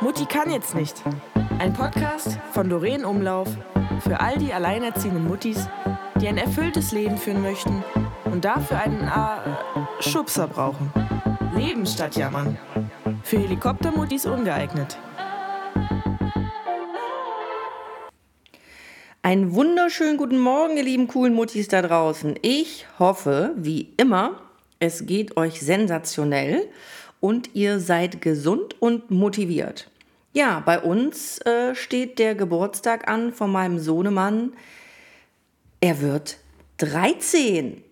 Mutti kann jetzt nicht. Ein Podcast von Doreen Umlauf für all die alleinerziehenden Muttis, die ein erfülltes Leben führen möchten und dafür einen äh, Schubser brauchen. Leben statt jammern. Für Helikoptermuttis ungeeignet. Einen wunderschönen guten Morgen, ihr lieben coolen Muttis da draußen. Ich hoffe, wie immer, es geht euch sensationell und ihr seid gesund und motiviert. Ja, bei uns äh, steht der Geburtstag an von meinem Sohnemann. Er wird 13.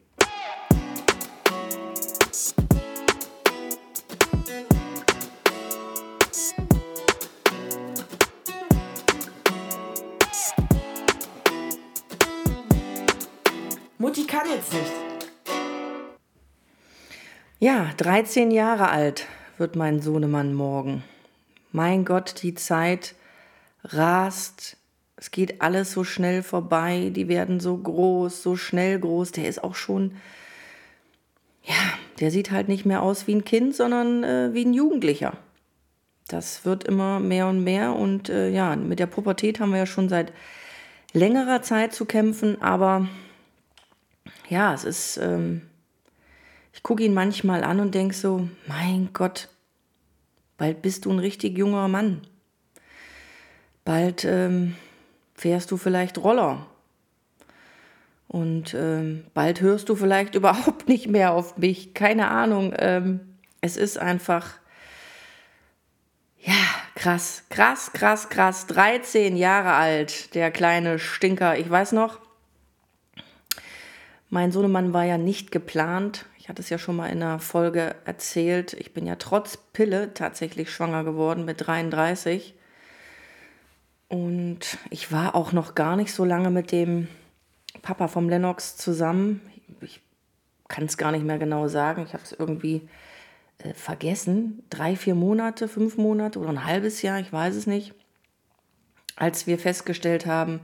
Ja, 13 Jahre alt wird mein Sohnemann morgen. Mein Gott, die Zeit rast. Es geht alles so schnell vorbei. Die werden so groß, so schnell groß. Der ist auch schon, ja, der sieht halt nicht mehr aus wie ein Kind, sondern äh, wie ein Jugendlicher. Das wird immer mehr und mehr. Und äh, ja, mit der Pubertät haben wir ja schon seit längerer Zeit zu kämpfen. Aber ja, es ist. Ähm, ich gucke ihn manchmal an und denke so, mein Gott, bald bist du ein richtig junger Mann. Bald ähm, fährst du vielleicht Roller. Und ähm, bald hörst du vielleicht überhaupt nicht mehr auf mich. Keine Ahnung. Ähm, es ist einfach, ja, krass, krass, krass, krass. 13 Jahre alt, der kleine Stinker. Ich weiß noch, mein Sohnemann war ja nicht geplant. Ich hatte es ja schon mal in einer Folge erzählt. Ich bin ja trotz Pille tatsächlich schwanger geworden mit 33. Und ich war auch noch gar nicht so lange mit dem Papa vom Lennox zusammen. Ich kann es gar nicht mehr genau sagen. Ich habe es irgendwie äh, vergessen. Drei, vier Monate, fünf Monate oder ein halbes Jahr, ich weiß es nicht. Als wir festgestellt haben,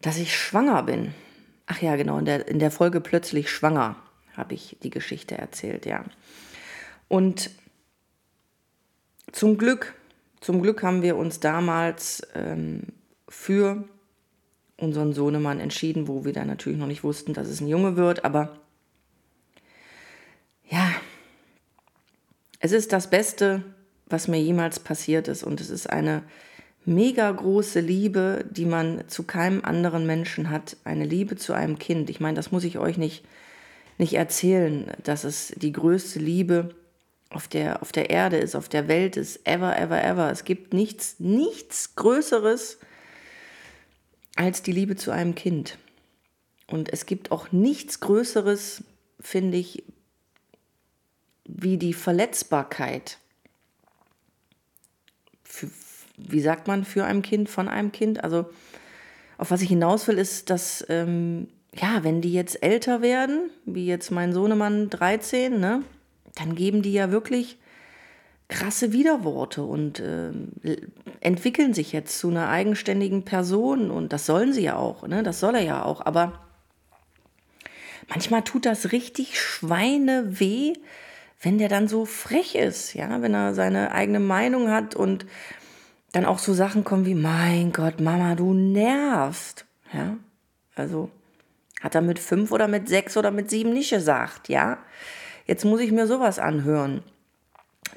dass ich schwanger bin. Ach ja, genau, in der, in der Folge plötzlich schwanger habe ich die Geschichte erzählt, ja. Und zum Glück, zum Glück haben wir uns damals ähm, für unseren Sohnemann entschieden, wo wir dann natürlich noch nicht wussten, dass es ein Junge wird, aber ja, es ist das Beste, was mir jemals passiert ist und es ist eine mega große Liebe, die man zu keinem anderen Menschen hat, eine Liebe zu einem Kind. Ich meine, das muss ich euch nicht nicht erzählen, dass es die größte Liebe auf der, auf der Erde ist, auf der Welt ist, ever, ever, ever. Es gibt nichts, nichts Größeres als die Liebe zu einem Kind. Und es gibt auch nichts Größeres, finde ich, wie die Verletzbarkeit. Für, wie sagt man, für ein Kind, von einem Kind? Also, auf was ich hinaus will, ist, dass ähm, ja, wenn die jetzt älter werden, wie jetzt mein Sohnemann 13, ne, dann geben die ja wirklich krasse Widerworte und äh, entwickeln sich jetzt zu einer eigenständigen Person und das sollen sie ja auch, ne? Das soll er ja auch, aber manchmal tut das richtig Schweine weh, wenn der dann so frech ist, ja, wenn er seine eigene Meinung hat und dann auch so Sachen kommen wie mein Gott, Mama, du nervst, ja? Also hat er mit fünf oder mit sechs oder mit sieben nicht gesagt, ja? Jetzt muss ich mir sowas anhören.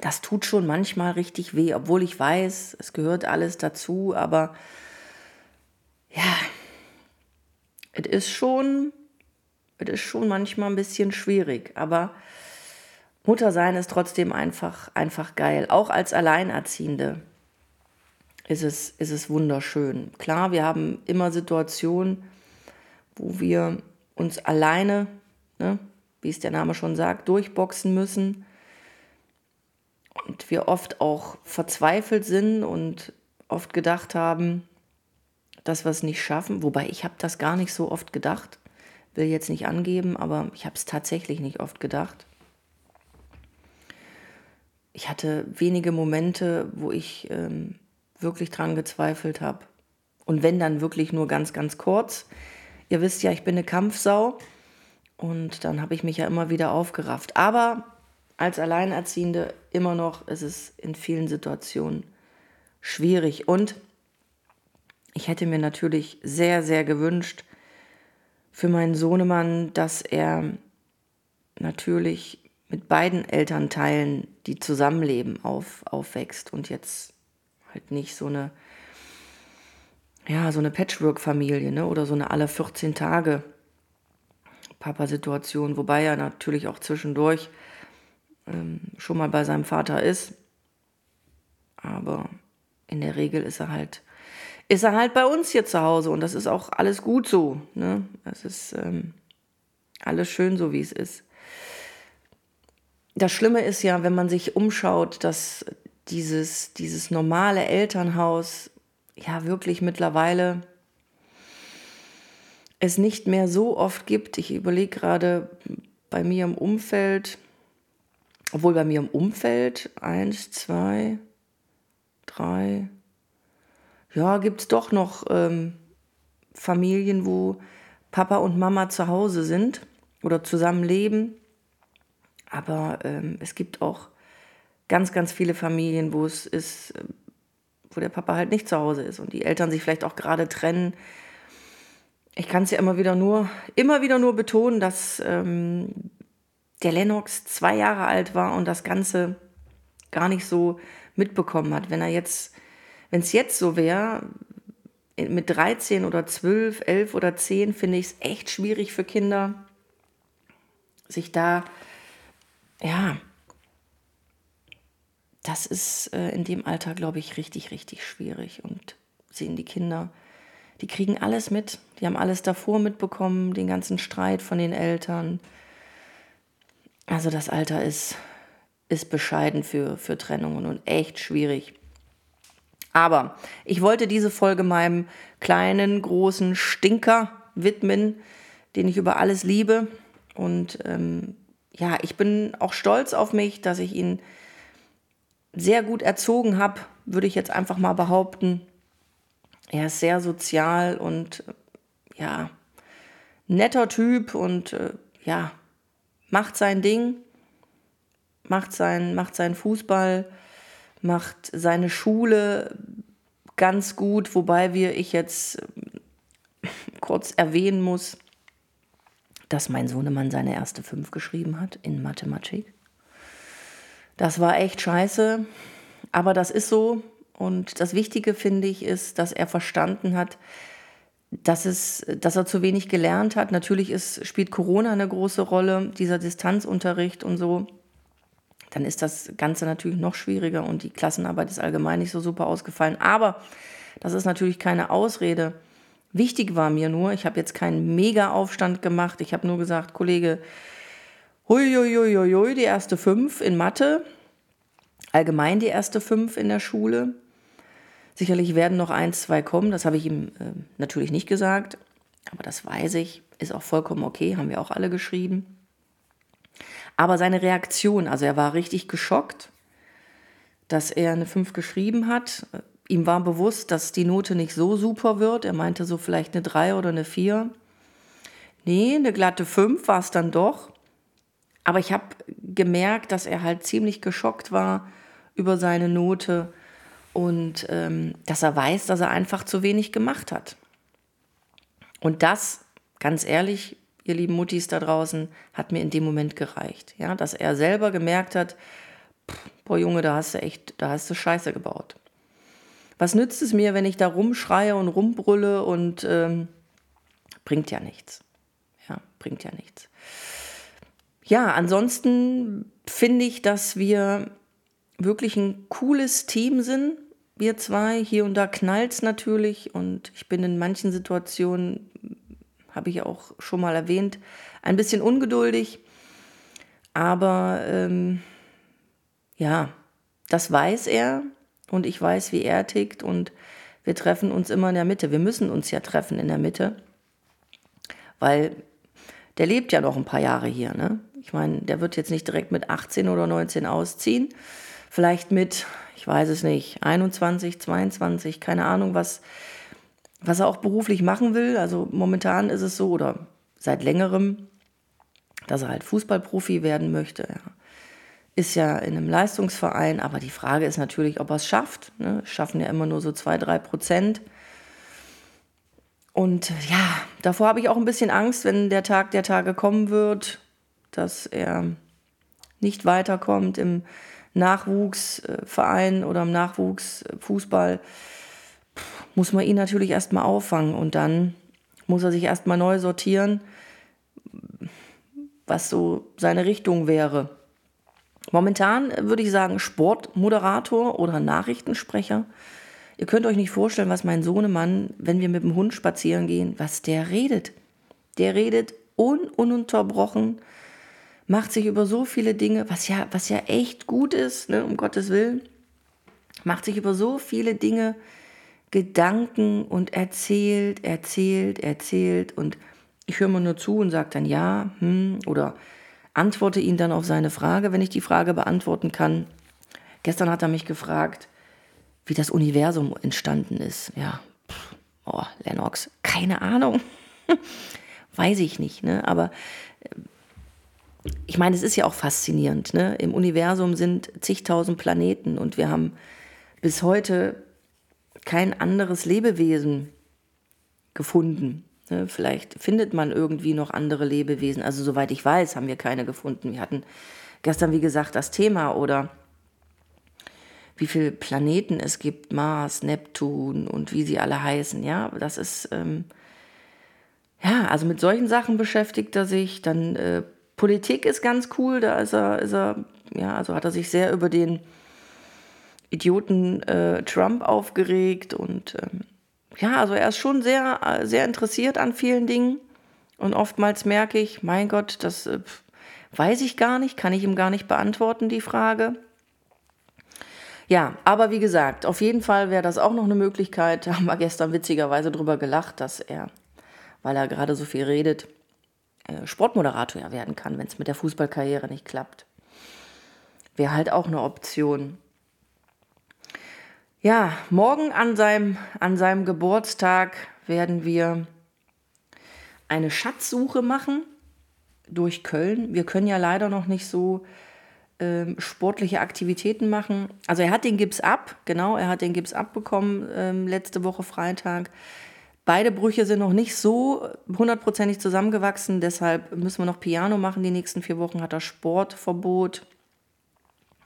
Das tut schon manchmal richtig weh, obwohl ich weiß, es gehört alles dazu, aber ja, es ist schon, es ist schon manchmal ein bisschen schwierig, aber Mutter sein ist trotzdem einfach, einfach geil. Auch als Alleinerziehende ist es, ist es wunderschön. Klar, wir haben immer Situationen, wo wir uns alleine, ne, wie es der Name schon sagt, durchboxen müssen und wir oft auch verzweifelt sind und oft gedacht haben, dass wir es nicht schaffen. Wobei ich habe das gar nicht so oft gedacht, will jetzt nicht angeben, aber ich habe es tatsächlich nicht oft gedacht. Ich hatte wenige Momente, wo ich ähm, wirklich dran gezweifelt habe. Und wenn dann wirklich nur ganz, ganz kurz. Ihr wisst ja, ich bin eine Kampfsau und dann habe ich mich ja immer wieder aufgerafft. Aber als Alleinerziehende immer noch ist es in vielen Situationen schwierig. Und ich hätte mir natürlich sehr, sehr gewünscht für meinen Sohnemann, dass er natürlich mit beiden Elternteilen, die zusammenleben, auf, aufwächst und jetzt halt nicht so eine, ja, so eine Patchwork-Familie, ne? Oder so eine alle 14 Tage Papa-Situation, wobei er natürlich auch zwischendurch ähm, schon mal bei seinem Vater ist. Aber in der Regel ist er halt, ist er halt bei uns hier zu Hause und das ist auch alles gut so. Ne? Das ist ähm, alles schön so, wie es ist das Schlimme ist ja, wenn man sich umschaut, dass dieses, dieses normale Elternhaus ja wirklich mittlerweile es nicht mehr so oft gibt. Ich überlege gerade bei mir im Umfeld, obwohl bei mir im Umfeld eins, zwei, drei, ja, gibt es doch noch ähm, Familien, wo Papa und Mama zu Hause sind oder zusammen leben. Aber ähm, es gibt auch ganz, ganz viele Familien, wo es ist, wo der Papa halt nicht zu Hause ist und die Eltern sich vielleicht auch gerade trennen. Ich kann es ja immer wieder nur, immer wieder nur betonen, dass ähm, der Lennox zwei Jahre alt war und das Ganze gar nicht so mitbekommen hat. Wenn er jetzt, wenn es jetzt so wäre, mit 13 oder 12, 11 oder 10, finde ich es echt schwierig für Kinder, sich da ja, das ist äh, in dem Alter, glaube ich, richtig, richtig schwierig. Und sehen die Kinder, die kriegen alles mit. Die haben alles davor mitbekommen, den ganzen Streit von den Eltern. Also das Alter ist, ist bescheiden für, für Trennungen und echt schwierig. Aber ich wollte diese Folge meinem kleinen, großen Stinker widmen, den ich über alles liebe. Und ähm, ja, ich bin auch stolz auf mich, dass ich ihn sehr gut erzogen habe, würde ich jetzt einfach mal behaupten. Er ist sehr sozial und ja, netter Typ und äh, ja, macht sein Ding, macht sein, macht seinen Fußball, macht seine Schule ganz gut, wobei wir ich jetzt kurz erwähnen muss, dass mein Sohnemann seine erste Fünf geschrieben hat in Mathematik. Das war echt scheiße, aber das ist so. Und das Wichtige, finde ich, ist, dass er verstanden hat, dass, es, dass er zu wenig gelernt hat. Natürlich ist, spielt Corona eine große Rolle, dieser Distanzunterricht und so. Dann ist das Ganze natürlich noch schwieriger und die Klassenarbeit ist allgemein nicht so super ausgefallen. Aber das ist natürlich keine Ausrede Wichtig war mir nur, ich habe jetzt keinen Mega-Aufstand gemacht. Ich habe nur gesagt, Kollege, huiuiuiui, die erste fünf in Mathe, allgemein die erste fünf in der Schule. Sicherlich werden noch eins, zwei kommen, das habe ich ihm äh, natürlich nicht gesagt, aber das weiß ich, ist auch vollkommen okay, haben wir auch alle geschrieben. Aber seine Reaktion, also er war richtig geschockt, dass er eine 5 geschrieben hat. Ihm war bewusst, dass die Note nicht so super wird. Er meinte so vielleicht eine 3 oder eine 4. Nee, eine glatte 5 war es dann doch. Aber ich habe gemerkt, dass er halt ziemlich geschockt war über seine Note und ähm, dass er weiß, dass er einfach zu wenig gemacht hat. Und das, ganz ehrlich, ihr lieben Muttis da draußen, hat mir in dem Moment gereicht. Ja, dass er selber gemerkt hat, boah Junge, da hast du echt, da hast du Scheiße gebaut was nützt es mir, wenn ich da rumschreie und rumbrülle und ähm, bringt ja nichts. Ja, bringt ja nichts. Ja, ansonsten finde ich, dass wir wirklich ein cooles Team sind. Wir zwei, hier und da knallt es natürlich und ich bin in manchen Situationen, habe ich auch schon mal erwähnt, ein bisschen ungeduldig. Aber ähm, ja, das weiß er und ich weiß, wie er tickt und wir treffen uns immer in der Mitte. Wir müssen uns ja treffen in der Mitte, weil der lebt ja noch ein paar Jahre hier. Ne? Ich meine, der wird jetzt nicht direkt mit 18 oder 19 ausziehen. Vielleicht mit, ich weiß es nicht, 21, 22, keine Ahnung, was, was er auch beruflich machen will. Also momentan ist es so, oder seit längerem, dass er halt Fußballprofi werden möchte. Ja ist ja in einem Leistungsverein, aber die Frage ist natürlich, ob er es schafft. Ne? Schaffen ja immer nur so zwei, drei Prozent. Und ja, davor habe ich auch ein bisschen Angst, wenn der Tag der Tage kommen wird, dass er nicht weiterkommt im Nachwuchsverein oder im Nachwuchsfußball, muss man ihn natürlich erstmal auffangen und dann muss er sich erstmal neu sortieren, was so seine Richtung wäre. Momentan würde ich sagen Sportmoderator oder Nachrichtensprecher. Ihr könnt euch nicht vorstellen, was mein Sohnemann, wenn wir mit dem Hund spazieren gehen, was der redet. Der redet un ununterbrochen, macht sich über so viele Dinge, was ja, was ja echt gut ist, ne, um Gottes Willen, macht sich über so viele Dinge Gedanken und erzählt, erzählt, erzählt und ich höre mal nur zu und sage dann ja, hm, oder antworte ihn dann auf seine Frage, wenn ich die Frage beantworten kann. Gestern hat er mich gefragt, wie das Universum entstanden ist. Ja, pff, oh, Lennox, keine Ahnung. Weiß ich nicht, ne? Aber äh, ich meine, es ist ja auch faszinierend. Ne? Im Universum sind zigtausend Planeten und wir haben bis heute kein anderes Lebewesen gefunden. Ne, vielleicht findet man irgendwie noch andere Lebewesen. Also soweit ich weiß, haben wir keine gefunden. Wir hatten gestern, wie gesagt, das Thema oder wie viele Planeten es gibt, Mars, Neptun und wie sie alle heißen. Ja, das ist, ähm, ja, also mit solchen Sachen beschäftigt er sich. Dann äh, Politik ist ganz cool, da ist er, ist er, ja, also hat er sich sehr über den Idioten äh, Trump aufgeregt und ähm, ja, also er ist schon sehr, sehr interessiert an vielen Dingen. Und oftmals merke ich, mein Gott, das äh, weiß ich gar nicht, kann ich ihm gar nicht beantworten, die Frage. Ja, aber wie gesagt, auf jeden Fall wäre das auch noch eine Möglichkeit. Da haben wir gestern witzigerweise drüber gelacht, dass er, weil er gerade so viel redet, äh, Sportmoderator ja werden kann, wenn es mit der Fußballkarriere nicht klappt. Wäre halt auch eine Option. Ja, morgen an seinem, an seinem Geburtstag werden wir eine Schatzsuche machen durch Köln. Wir können ja leider noch nicht so ähm, sportliche Aktivitäten machen. Also er hat den Gips ab, genau, er hat den Gips abbekommen ähm, letzte Woche Freitag. Beide Brüche sind noch nicht so hundertprozentig zusammengewachsen, deshalb müssen wir noch Piano machen. Die nächsten vier Wochen hat er Sportverbot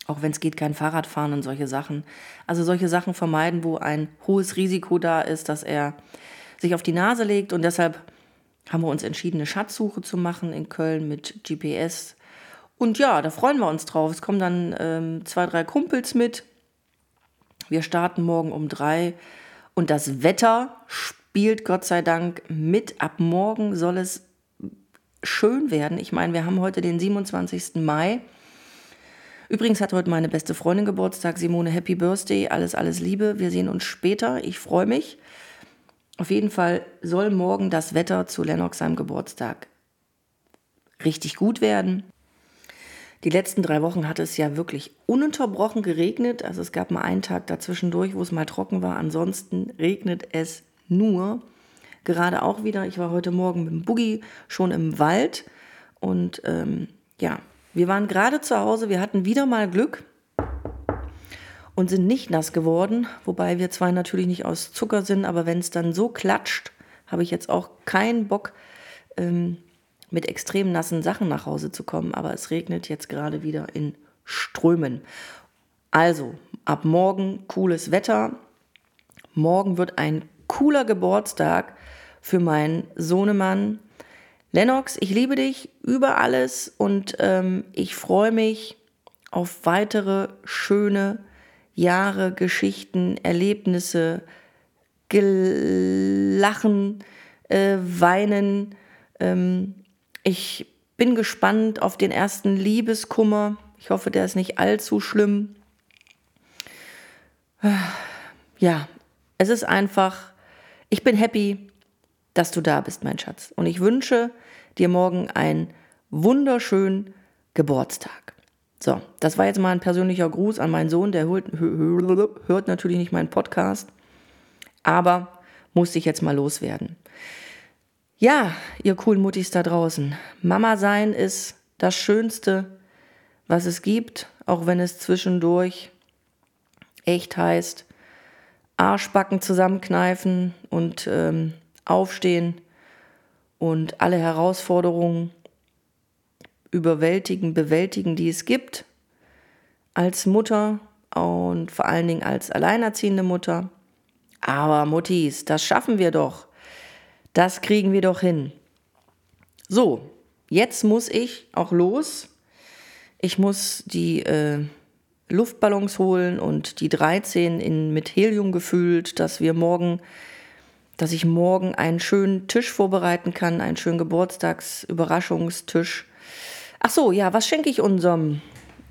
auch wenn es geht, kein Fahrrad fahren und solche Sachen. Also solche Sachen vermeiden, wo ein hohes Risiko da ist, dass er sich auf die Nase legt. Und deshalb haben wir uns entschieden, eine Schatzsuche zu machen in Köln mit GPS. Und ja, da freuen wir uns drauf. Es kommen dann ähm, zwei, drei Kumpels mit. Wir starten morgen um drei. Und das Wetter spielt Gott sei Dank mit. Ab morgen soll es schön werden. Ich meine, wir haben heute den 27. Mai. Übrigens hat heute meine beste Freundin Geburtstag. Simone, Happy Birthday. Alles, alles Liebe. Wir sehen uns später. Ich freue mich. Auf jeden Fall soll morgen das Wetter zu Lennox seinem Geburtstag richtig gut werden. Die letzten drei Wochen hat es ja wirklich ununterbrochen geregnet. Also es gab mal einen Tag dazwischendurch, wo es mal trocken war. Ansonsten regnet es nur. Gerade auch wieder. Ich war heute Morgen mit dem Boogie schon im Wald. Und ähm, ja, wir waren gerade zu Hause, wir hatten wieder mal Glück und sind nicht nass geworden, wobei wir zwei natürlich nicht aus Zucker sind, aber wenn es dann so klatscht, habe ich jetzt auch keinen Bock, ähm, mit extrem nassen Sachen nach Hause zu kommen, aber es regnet jetzt gerade wieder in Strömen. Also, ab morgen cooles Wetter. Morgen wird ein cooler Geburtstag für meinen Sohnemann. Lennox, ich liebe dich über alles und ähm, ich freue mich auf weitere schöne Jahre, Geschichten, Erlebnisse, Lachen, äh, Weinen. Ähm, ich bin gespannt auf den ersten Liebeskummer. Ich hoffe, der ist nicht allzu schlimm. Ja, es ist einfach, ich bin happy, dass du da bist, mein Schatz. Und ich wünsche dir morgen einen wunderschönen Geburtstag. So, das war jetzt mal ein persönlicher Gruß an meinen Sohn, der hört, hört natürlich nicht meinen Podcast, aber musste ich jetzt mal loswerden. Ja, ihr coolen Muttis da draußen, Mama sein ist das Schönste, was es gibt. auch wenn es zwischendurch echt heißt, Arschbacken zusammenkneifen und ähm, aufstehen und alle Herausforderungen überwältigen, bewältigen, die es gibt als Mutter und vor allen Dingen als alleinerziehende Mutter. Aber Muttis, das schaffen wir doch. Das kriegen wir doch hin. So, jetzt muss ich auch los. Ich muss die äh, Luftballons holen und die 13 in, mit Helium gefüllt, dass wir morgen, dass ich morgen einen schönen Tisch vorbereiten kann, einen schönen Geburtstagsüberraschungstisch. Ach so, ja, was schenke ich unserem,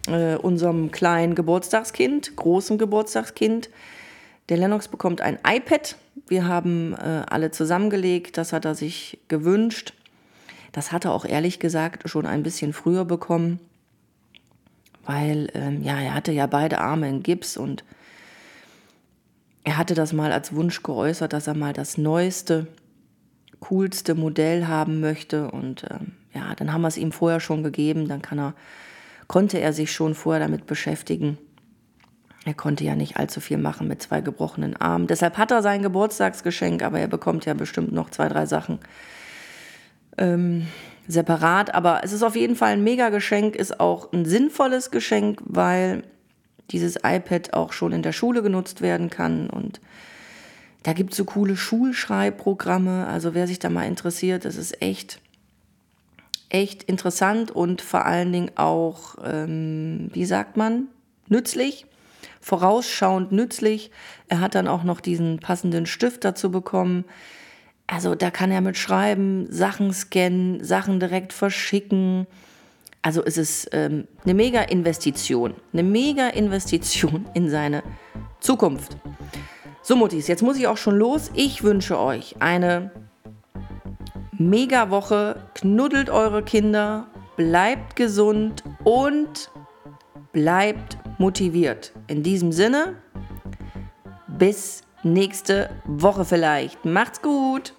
äh, unserem kleinen Geburtstagskind, großem Geburtstagskind? Der Lennox bekommt ein iPad. Wir haben äh, alle zusammengelegt, das hat er sich gewünscht. Das hat er auch ehrlich gesagt schon ein bisschen früher bekommen weil ähm, ja, er hatte ja beide Arme in Gips und er hatte das mal als Wunsch geäußert, dass er mal das neueste, coolste Modell haben möchte und ähm, ja, dann haben wir es ihm vorher schon gegeben, dann er, konnte er sich schon vorher damit beschäftigen. Er konnte ja nicht allzu viel machen mit zwei gebrochenen Armen. Deshalb hat er sein Geburtstagsgeschenk, aber er bekommt ja bestimmt noch zwei, drei Sachen. Ähm, separat, aber es ist auf jeden Fall ein Mega-Geschenk, ist auch ein sinnvolles Geschenk, weil dieses iPad auch schon in der Schule genutzt werden kann und da gibt es so coole Schulschreibprogramme, also wer sich da mal interessiert, das ist echt, echt interessant und vor allen Dingen auch, ähm, wie sagt man, nützlich, vorausschauend nützlich. Er hat dann auch noch diesen passenden Stift dazu bekommen. Also da kann er mit schreiben, Sachen scannen, Sachen direkt verschicken. Also es ist ähm, eine mega Investition, eine mega Investition in seine Zukunft. So Muttis, jetzt muss ich auch schon los. Ich wünsche euch eine mega Woche. Knuddelt eure Kinder, bleibt gesund und bleibt motiviert. In diesem Sinne, bis nächste Woche vielleicht. Macht's gut!